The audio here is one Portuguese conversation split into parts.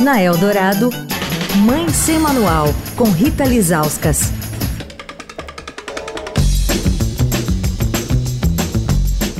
Na Eldorado, Mãe Sem Manual, com Rita Lizauskas.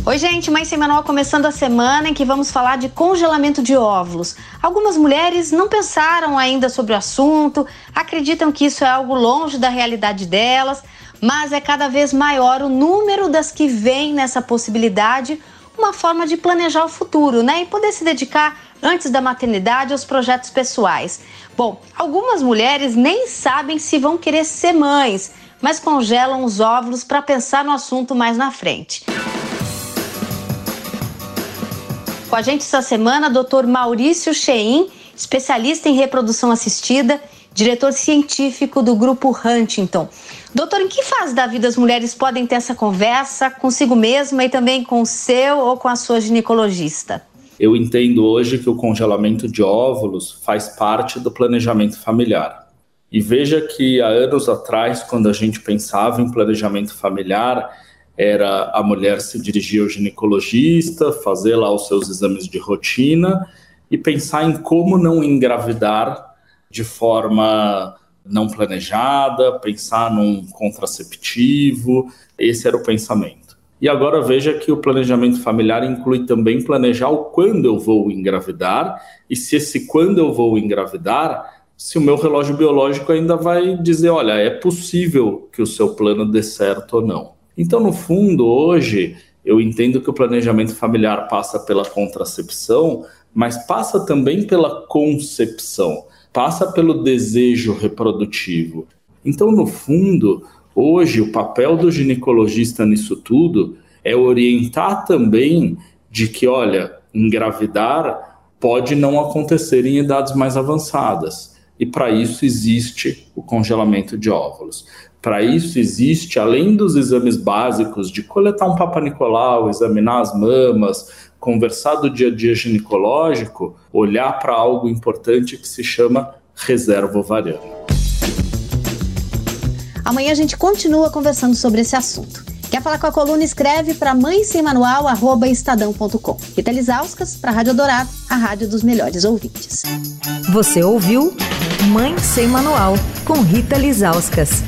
Oi, gente, Mãe Sem Manual começando a semana em que vamos falar de congelamento de óvulos. Algumas mulheres não pensaram ainda sobre o assunto, acreditam que isso é algo longe da realidade delas, mas é cada vez maior o número das que veem nessa possibilidade uma forma de planejar o futuro, né? E poder se dedicar antes da maternidade aos projetos pessoais. Bom, algumas mulheres nem sabem se vão querer ser mães, mas congelam os óvulos para pensar no assunto mais na frente. Com a gente essa semana, Dr. Maurício Chein, especialista em reprodução assistida, diretor científico do grupo Huntington. Doutor, em que fase da vida as mulheres podem ter essa conversa consigo mesma e também com o seu ou com a sua ginecologista? Eu entendo hoje que o congelamento de óvulos faz parte do planejamento familiar. E veja que há anos atrás, quando a gente pensava em planejamento familiar, era a mulher se dirigir ao ginecologista, fazer lá os seus exames de rotina e pensar em como não engravidar de forma não planejada, pensar num contraceptivo. Esse era o pensamento. E agora veja que o planejamento familiar inclui também planejar o quando eu vou engravidar e se esse quando eu vou engravidar, se o meu relógio biológico ainda vai dizer, olha, é possível que o seu plano dê certo ou não. Então, no fundo, hoje eu entendo que o planejamento familiar passa pela contracepção, mas passa também pela concepção, passa pelo desejo reprodutivo. Então, no fundo, Hoje, o papel do ginecologista nisso tudo é orientar também de que, olha, engravidar pode não acontecer em idades mais avançadas. E para isso existe o congelamento de óvulos. Para isso existe, além dos exames básicos de coletar um Papa Nicolau, examinar as mamas, conversar do dia a dia ginecológico, olhar para algo importante que se chama reserva ovariana. Amanhã a gente continua conversando sobre esse assunto. Quer falar com a coluna? Escreve para mãe sem manual, arroba estadão.com. Rita Lisauskas, para a Rádio Dourado, a rádio dos melhores ouvintes. Você ouviu Mãe Sem Manual, com Rita Lisauskas.